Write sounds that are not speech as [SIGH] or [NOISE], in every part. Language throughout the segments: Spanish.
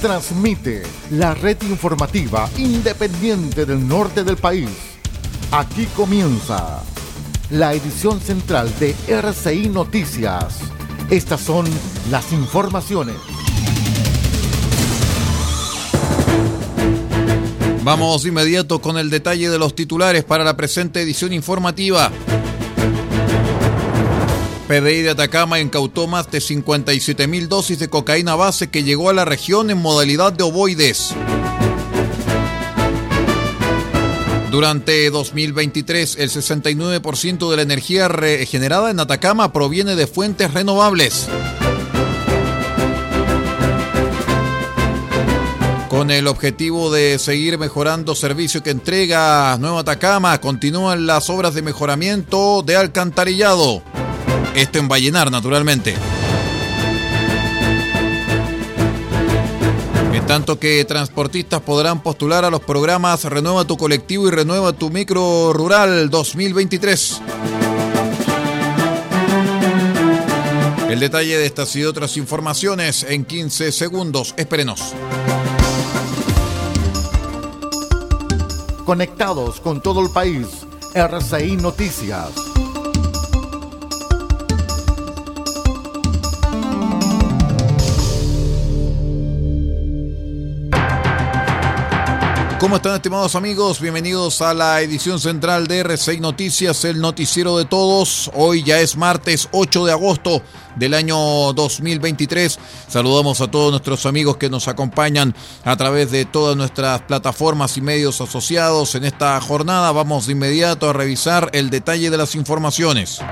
transmite la red informativa independiente del norte del país. Aquí comienza la edición central de RCI Noticias. Estas son las informaciones. Vamos inmediato con el detalle de los titulares para la presente edición informativa. PDI de Atacama incautó más de 57 mil dosis de cocaína base que llegó a la región en modalidad de ovoides. Durante 2023, el 69% de la energía regenerada en Atacama proviene de fuentes renovables. Con el objetivo de seguir mejorando servicio que entrega Nueva Atacama, continúan las obras de mejoramiento de alcantarillado. Esto en Vallenar, naturalmente. En tanto que transportistas podrán postular a los programas Renueva tu colectivo y Renueva tu micro rural 2023. El detalle de estas y otras informaciones en 15 segundos. Espérenos. Conectados con todo el país. RCI Noticias. ¿Cómo están estimados amigos? Bienvenidos a la edición central de R6 Noticias, el noticiero de todos. Hoy ya es martes 8 de agosto del año 2023. Saludamos a todos nuestros amigos que nos acompañan a través de todas nuestras plataformas y medios asociados en esta jornada. Vamos de inmediato a revisar el detalle de las informaciones.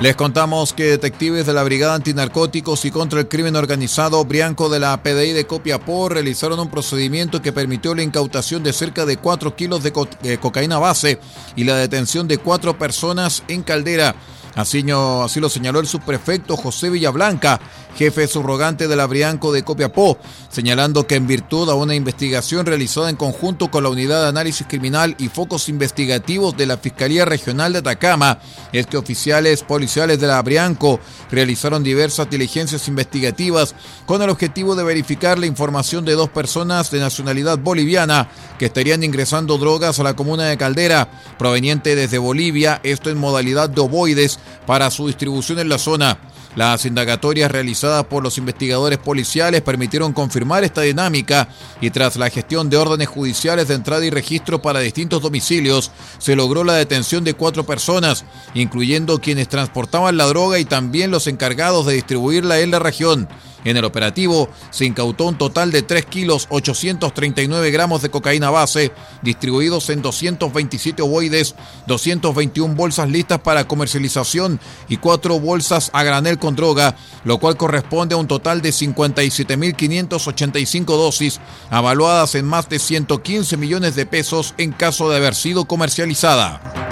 Les contamos que detectives de la Brigada Antinarcóticos y contra el Crimen Organizado Brianco de la PDI de Copiapó realizaron un procedimiento que permitió la incautación de cerca de 4 kilos de, de cocaína base y la detención de cuatro personas en Caldera. Así, lo señaló el subprefecto José Villablanca, jefe subrogante de la Brianco de Copiapó, señalando que en virtud a una investigación realizada en conjunto con la Unidad de Análisis Criminal y Focos Investigativos de la Fiscalía Regional de Atacama, es que oficiales policiales de la realizaron diversas diligencias investigativas con el objetivo de verificar la información de dos personas de nacionalidad boliviana que estarían ingresando drogas a la comuna de Caldera, proveniente desde Bolivia, esto en modalidad de ovoides, para su distribución en la zona. Las indagatorias realizadas por los investigadores policiales permitieron confirmar esta dinámica y tras la gestión de órdenes judiciales de entrada y registro para distintos domicilios, se logró la detención de cuatro personas, incluyendo quienes transportaban la droga y también los encargados de distribuirla en la región. En el operativo se incautó un total de 3 kilos 839 gramos de cocaína base, distribuidos en 227 ovoides, 221 bolsas listas para comercialización y 4 bolsas a granel con droga, lo cual corresponde a un total de 57.585 dosis, avaluadas en más de 115 millones de pesos en caso de haber sido comercializada.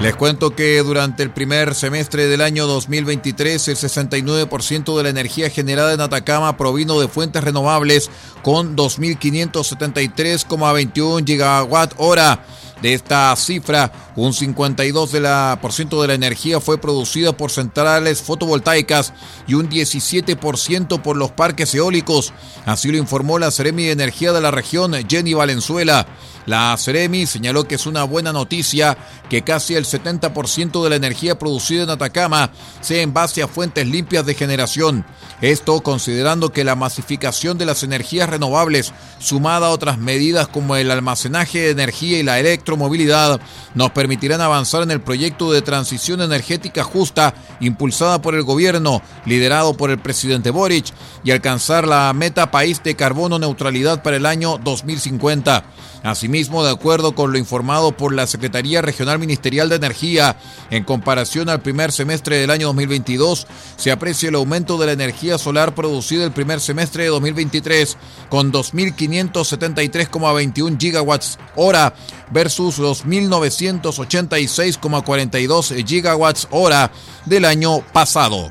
Les cuento que durante el primer semestre del año 2023 el 69% de la energía generada en Atacama provino de fuentes renovables con 2.573,21 gigawatt hora. De esta cifra, un 52% de la, de la energía fue producida por centrales fotovoltaicas y un 17% por los parques eólicos. Así lo informó la Seremi de Energía de la región, Jenny Valenzuela. La Ceremi señaló que es una buena noticia que casi el 70% de la energía producida en Atacama sea en base a fuentes limpias de generación. Esto considerando que la masificación de las energías renovables, sumada a otras medidas como el almacenaje de energía y la electromovilidad, nos permitirán avanzar en el proyecto de transición energética justa impulsada por el gobierno, liderado por el presidente Boric, y alcanzar la meta país de carbono neutralidad para el año 2050. Asimismo, De acuerdo con lo informado por la Secretaría Regional Ministerial de Energía, en comparación al primer semestre del año 2022, se aprecia el aumento de la energía solar producida el primer semestre de 2023 con 2.573,21 gigawatts hora versus los 1.986,42 gigawatts hora del año pasado.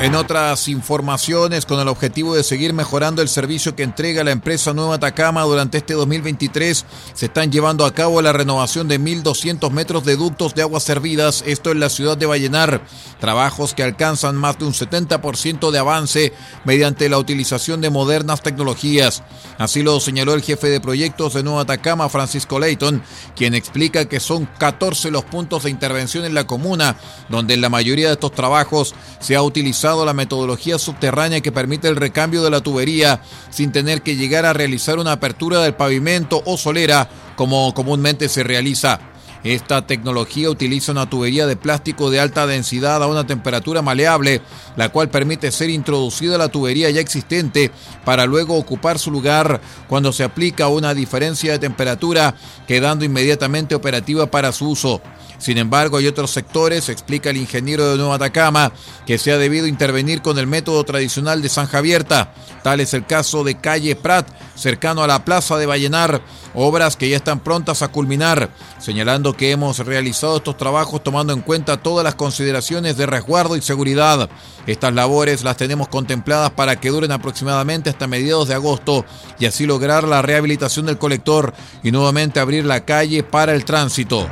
En otras informaciones, con el objetivo de seguir mejorando el servicio que entrega la empresa Nueva Atacama durante este 2023, se están llevando a cabo la renovación de 1.200 metros de ductos de aguas servidas, esto en la ciudad de Vallenar, trabajos que alcanzan más de un 70% de avance mediante la utilización de modernas tecnologías. Así lo señaló el jefe de proyectos de Nueva Atacama, Francisco Leighton, quien explica que son 14 los puntos de intervención en la comuna, donde en la mayoría de estos trabajos se ha utilizado la metodología subterránea que permite el recambio de la tubería sin tener que llegar a realizar una apertura del pavimento o solera como comúnmente se realiza. Esta tecnología utiliza una tubería de plástico de alta densidad a una temperatura maleable, la cual permite ser introducida a la tubería ya existente para luego ocupar su lugar cuando se aplica una diferencia de temperatura, quedando inmediatamente operativa para su uso. Sin embargo, hay otros sectores, explica el ingeniero de Nueva Atacama, que se ha debido intervenir con el método tradicional de zanja abierta. Tal es el caso de calle Prat, cercano a la plaza de Vallenar, obras que ya están prontas a culminar, señalando que hemos realizado estos trabajos tomando en cuenta todas las consideraciones de resguardo y seguridad. Estas labores las tenemos contempladas para que duren aproximadamente hasta mediados de agosto y así lograr la rehabilitación del colector y nuevamente abrir la calle para el tránsito.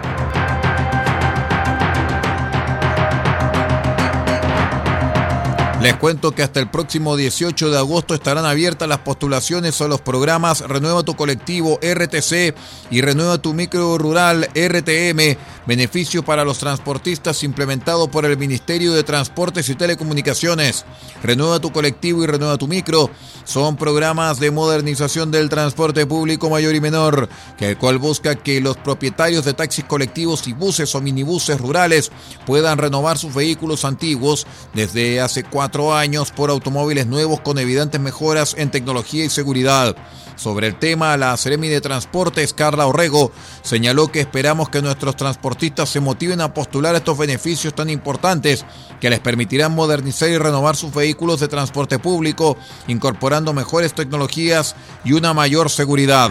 Les cuento que hasta el próximo 18 de agosto estarán abiertas las postulaciones a los programas Renueva tu colectivo RTC y Renueva tu micro rural RTM, beneficio para los transportistas implementado por el Ministerio de Transportes y Telecomunicaciones. Renueva tu colectivo y Renueva tu micro son programas de modernización del transporte público mayor y menor, que el cual busca que los propietarios de taxis colectivos y buses o minibuses rurales puedan renovar sus vehículos antiguos desde hace cuatro años por automóviles nuevos con evidentes mejoras en tecnología y seguridad. Sobre el tema, la Seremi de Transportes, Carla Orrego, señaló que esperamos que nuestros transportistas se motiven a postular estos beneficios tan importantes que les permitirán modernizar y renovar sus vehículos de transporte público, incorporando mejores tecnologías y una mayor seguridad.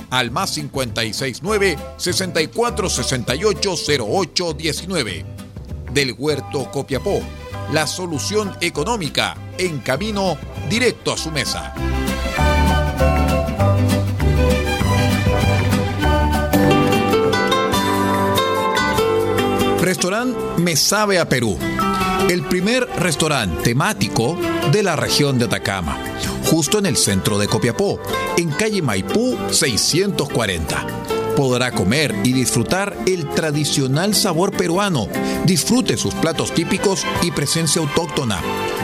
al más 569 64 68 08 19. Del Huerto Copiapó, la solución económica en camino directo a su mesa. Restaurante Me Sabe a Perú. El primer restaurante temático de la región de Atacama justo en el centro de Copiapó, en calle Maipú 640. podrá comer y disfrutar el tradicional sabor peruano. Disfrute sus platos típicos y presencia autóctona.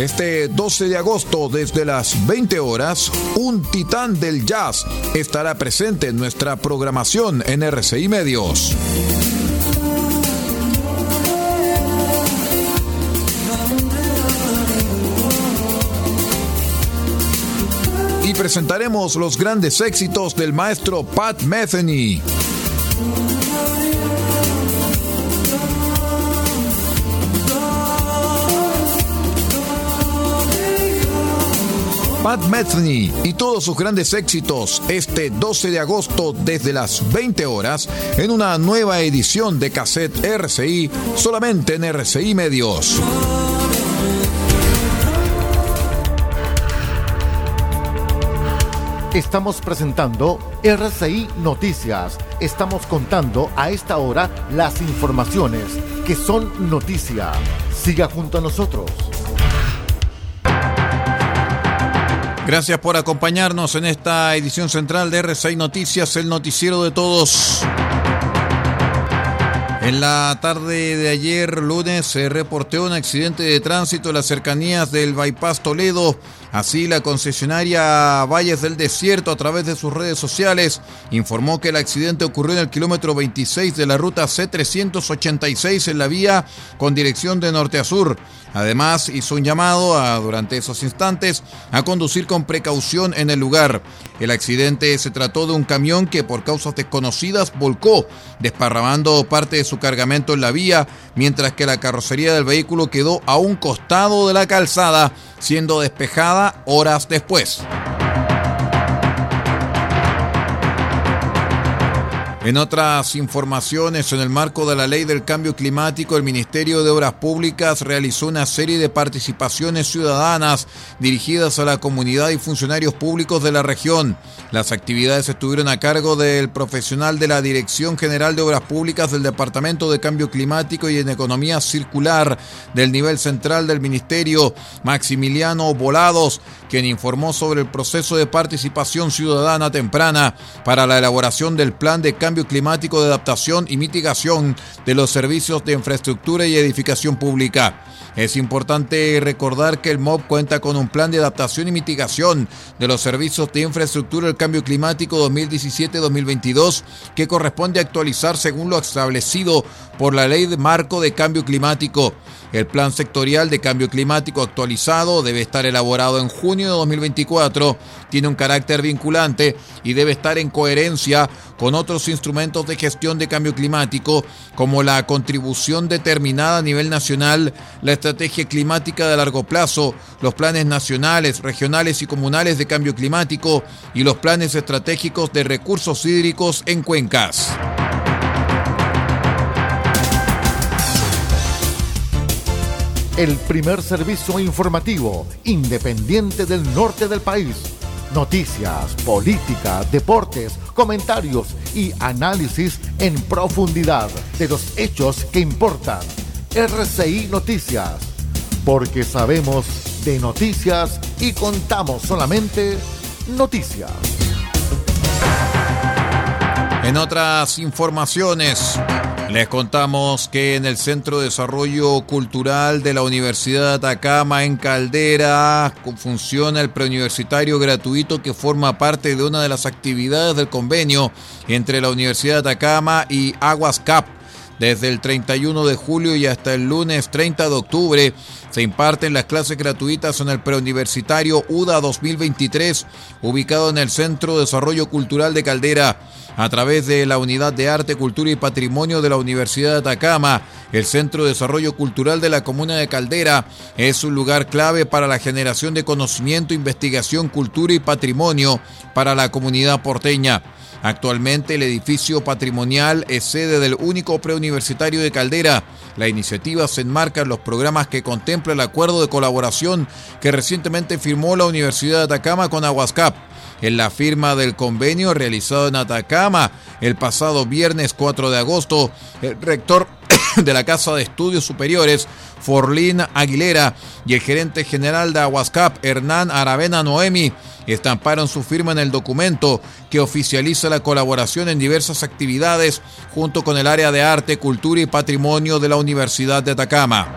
Este 12 de agosto, desde las 20 horas, un titán del jazz estará presente en nuestra programación en RCI Medios. Y presentaremos los grandes éxitos del maestro Pat Metheny. Pat Metheny y todos sus grandes éxitos este 12 de agosto desde las 20 horas en una nueva edición de cassette RCI solamente en RCI Medios. Estamos presentando RCI Noticias. Estamos contando a esta hora las informaciones que son noticia. Siga junto a nosotros. Gracias por acompañarnos en esta edición central de R6 Noticias, el noticiero de todos. En la tarde de ayer, lunes, se reportó un accidente de tránsito en las cercanías del Bypass Toledo. Así, la concesionaria Valles del Desierto, a través de sus redes sociales, informó que el accidente ocurrió en el kilómetro 26 de la ruta C386 en la vía con dirección de norte a sur. Además, hizo un llamado a, durante esos instantes a conducir con precaución en el lugar. El accidente se trató de un camión que por causas desconocidas volcó, desparramando parte de su cargamento en la vía, mientras que la carrocería del vehículo quedó a un costado de la calzada, siendo despejada horas después. En otras informaciones, en el marco de la ley del cambio climático, el Ministerio de Obras Públicas realizó una serie de participaciones ciudadanas dirigidas a la comunidad y funcionarios públicos de la región. Las actividades estuvieron a cargo del profesional de la Dirección General de Obras Públicas del Departamento de Cambio Climático y en Economía Circular del nivel central del Ministerio, Maximiliano Volados, quien informó sobre el proceso de participación ciudadana temprana para la elaboración del plan de cambio climático de adaptación y mitigación de los servicios de infraestructura y edificación pública. Es importante recordar que el MOB cuenta con un plan de adaptación y mitigación de los servicios de infraestructura del cambio climático 2017-2022 que corresponde actualizar según lo establecido por la Ley de Marco de Cambio Climático. El plan sectorial de cambio climático actualizado debe estar elaborado en junio de 2024, tiene un carácter vinculante y debe estar en coherencia con otros instrumentos de gestión de cambio climático como la contribución determinada a nivel nacional, la estrategia climática de largo plazo, los planes nacionales, regionales y comunales de cambio climático y los planes estratégicos de recursos hídricos en cuencas. el primer servicio informativo independiente del norte del país. Noticias, política, deportes, comentarios y análisis en profundidad de los hechos que importan. RCI Noticias, porque sabemos de noticias y contamos solamente noticias. En otras informaciones, les contamos que en el Centro de Desarrollo Cultural de la Universidad de Atacama en Caldera funciona el preuniversitario gratuito que forma parte de una de las actividades del convenio entre la Universidad de Atacama y Aguas Cap. Desde el 31 de julio y hasta el lunes 30 de octubre se imparten las clases gratuitas en el preuniversitario UDA 2023, ubicado en el Centro de Desarrollo Cultural de Caldera. a través de la Unidad de Arte, Cultura y Patrimonio de la Universidad de Atacama. El Centro de Desarrollo Cultural de la Comuna de Caldera es un lugar clave para la generación de conocimiento, investigación, cultura y patrimonio para la comunidad porteña. Actualmente el edificio patrimonial es sede del único preuniversitario de Caldera. La iniciativa se enmarca en los programas que contempla el acuerdo de colaboración que recientemente firmó la Universidad de Atacama con Aguascap. En la firma del convenio realizado en Atacama el pasado viernes 4 de agosto, el rector [LAUGHS] de la Casa de Estudios Superiores, Forlín Aguilera, y el gerente general de Aguascap, Hernán Aravena Noemi, estamparon su firma en el documento que oficializa la colaboración en diversas actividades junto con el área de arte, cultura y patrimonio de la Universidad de Atacama.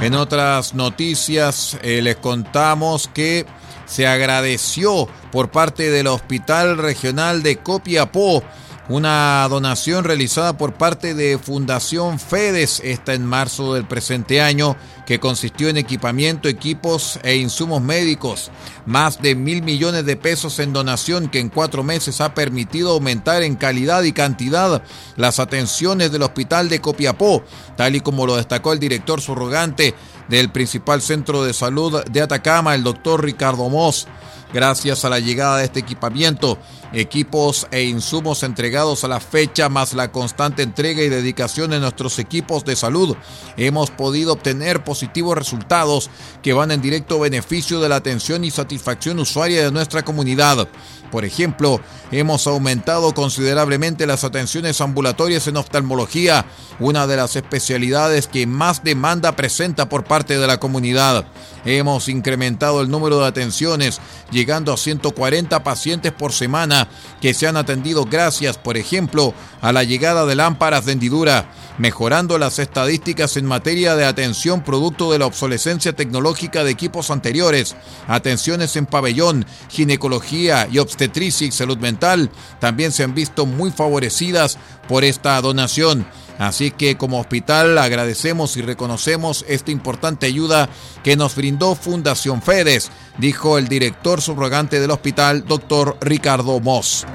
En otras noticias eh, les contamos que se agradeció por parte del Hospital Regional de Copiapó una donación realizada por parte de Fundación FEDES, esta en marzo del presente año, que consistió en equipamiento, equipos e insumos médicos. Más de mil millones de pesos en donación que en cuatro meses ha permitido aumentar en calidad y cantidad las atenciones del Hospital de Copiapó, tal y como lo destacó el director subrogante del principal centro de salud de Atacama, el doctor Ricardo Moss. Gracias a la llegada de este equipamiento, equipos e insumos entregados a la fecha, más la constante entrega y dedicación de nuestros equipos de salud, hemos podido obtener positivos resultados que van en directo beneficio de la atención y satisfacción usuaria de nuestra comunidad. Por ejemplo, hemos aumentado considerablemente las atenciones ambulatorias en oftalmología, una de las especialidades que más demanda presenta por parte de la comunidad. Hemos incrementado el número de atenciones, llegando a 140 pacientes por semana que se han atendido gracias, por ejemplo, a la llegada de lámparas de hendidura, mejorando las estadísticas en materia de atención producto de la obsolescencia tecnológica de equipos anteriores, atenciones en pabellón, ginecología y obstetricia y salud mental también se han visto muy favorecidas por esta donación. Así que como hospital agradecemos y reconocemos esta importante ayuda que nos brindó Fundación Fedes, dijo el director subrogante del hospital, doctor Ricardo Moss.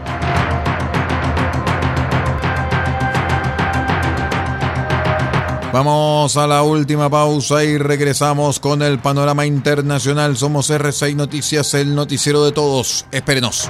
Vamos a la última pausa y regresamos con el panorama internacional. Somos R6 Noticias, el noticiero de todos. Espérenos.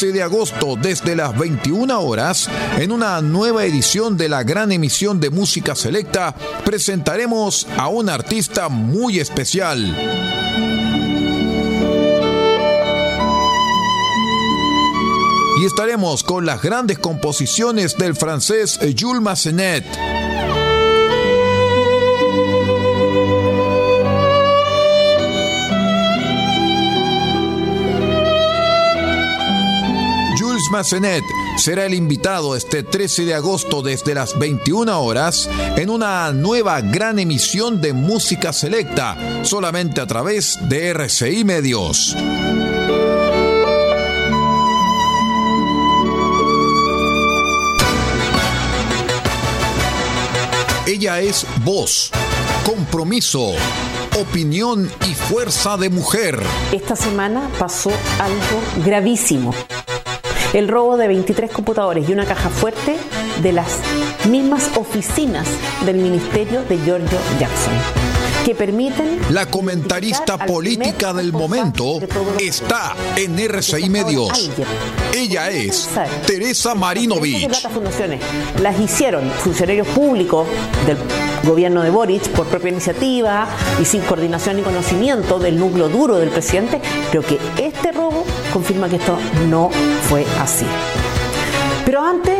13 de agosto desde las 21 horas, en una nueva edición de la gran emisión de música selecta, presentaremos a un artista muy especial. Y estaremos con las grandes composiciones del francés Jules Massenet. Massenet será el invitado este 13 de agosto desde las 21 horas en una nueva gran emisión de música selecta, solamente a través de RCI Medios. Ella es voz, compromiso, opinión y fuerza de mujer. Esta semana pasó algo gravísimo. El robo de 23 computadores y una caja fuerte de las mismas oficinas del ministerio de Giorgio Jackson que permiten... La comentarista política del momento está en RCI Medios. Ella es Teresa Marinovich. Las hicieron funcionarios públicos del gobierno de Boric por propia iniciativa y sin coordinación ni conocimiento del núcleo duro del presidente. Creo que este robo confirma que esto no fue así. Pero antes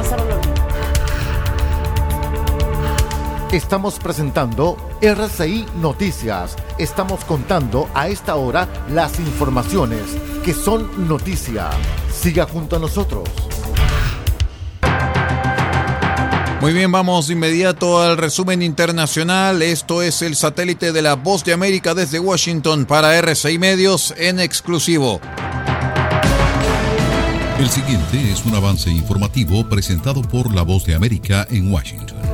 Estamos presentando RCI Noticias. Estamos contando a esta hora las informaciones que son noticia. Siga junto a nosotros. Muy bien, vamos de inmediato al resumen internacional. Esto es el satélite de la Voz de América desde Washington para RCI Medios en exclusivo. El siguiente es un avance informativo presentado por la Voz de América en Washington.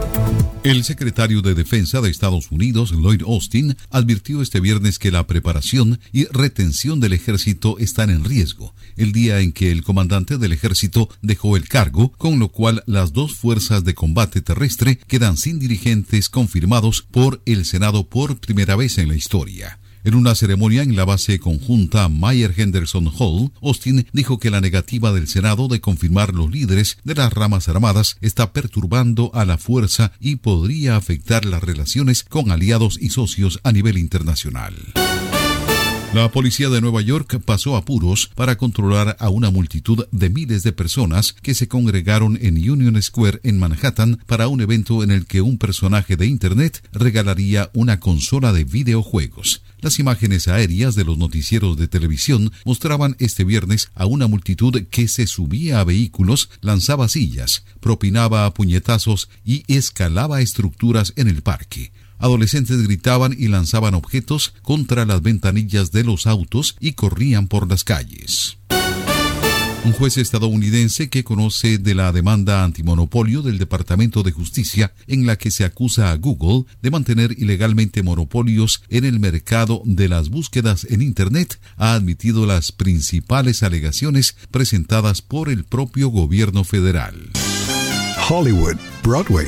El secretario de Defensa de Estados Unidos, Lloyd Austin, advirtió este viernes que la preparación y retención del ejército están en riesgo, el día en que el comandante del ejército dejó el cargo, con lo cual las dos fuerzas de combate terrestre quedan sin dirigentes confirmados por el Senado por primera vez en la historia. En una ceremonia en la base conjunta Mayer Henderson Hall, Austin dijo que la negativa del Senado de confirmar los líderes de las ramas armadas está perturbando a la fuerza y podría afectar las relaciones con aliados y socios a nivel internacional. La policía de Nueva York pasó apuros para controlar a una multitud de miles de personas que se congregaron en Union Square en Manhattan para un evento en el que un personaje de Internet regalaría una consola de videojuegos. Las imágenes aéreas de los noticieros de televisión mostraban este viernes a una multitud que se subía a vehículos, lanzaba sillas, propinaba puñetazos y escalaba estructuras en el parque. Adolescentes gritaban y lanzaban objetos contra las ventanillas de los autos y corrían por las calles. Un juez estadounidense que conoce de la demanda antimonopolio del Departamento de Justicia en la que se acusa a Google de mantener ilegalmente monopolios en el mercado de las búsquedas en Internet ha admitido las principales alegaciones presentadas por el propio gobierno federal. Hollywood, Broadway,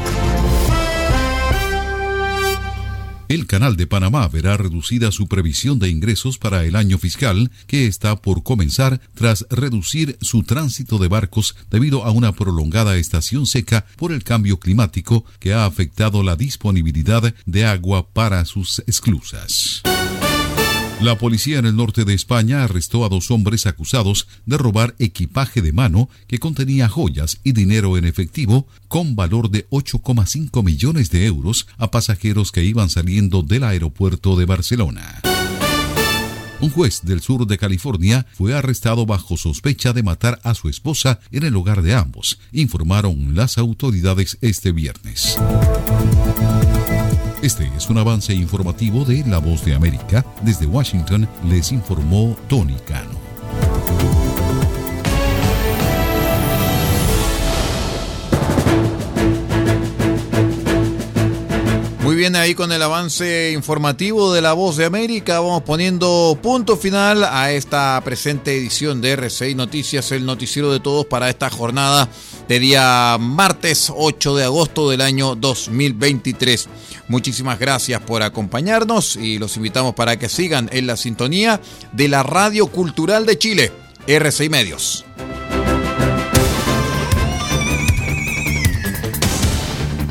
El Canal de Panamá verá reducida su previsión de ingresos para el año fiscal que está por comenzar tras reducir su tránsito de barcos debido a una prolongada estación seca por el cambio climático que ha afectado la disponibilidad de agua para sus esclusas. La policía en el norte de España arrestó a dos hombres acusados de robar equipaje de mano que contenía joyas y dinero en efectivo con valor de 8,5 millones de euros a pasajeros que iban saliendo del aeropuerto de Barcelona. Un juez del sur de California fue arrestado bajo sospecha de matar a su esposa en el hogar de ambos, informaron las autoridades este viernes. Este es un avance informativo de La Voz de América. Desde Washington les informó Tony Cano. Bien, ahí con el avance informativo de La Voz de América, vamos poniendo punto final a esta presente edición de RCI Noticias, el noticiero de todos para esta jornada de día martes 8 de agosto del año 2023. Muchísimas gracias por acompañarnos y los invitamos para que sigan en la sintonía de la Radio Cultural de Chile, RCI Medios.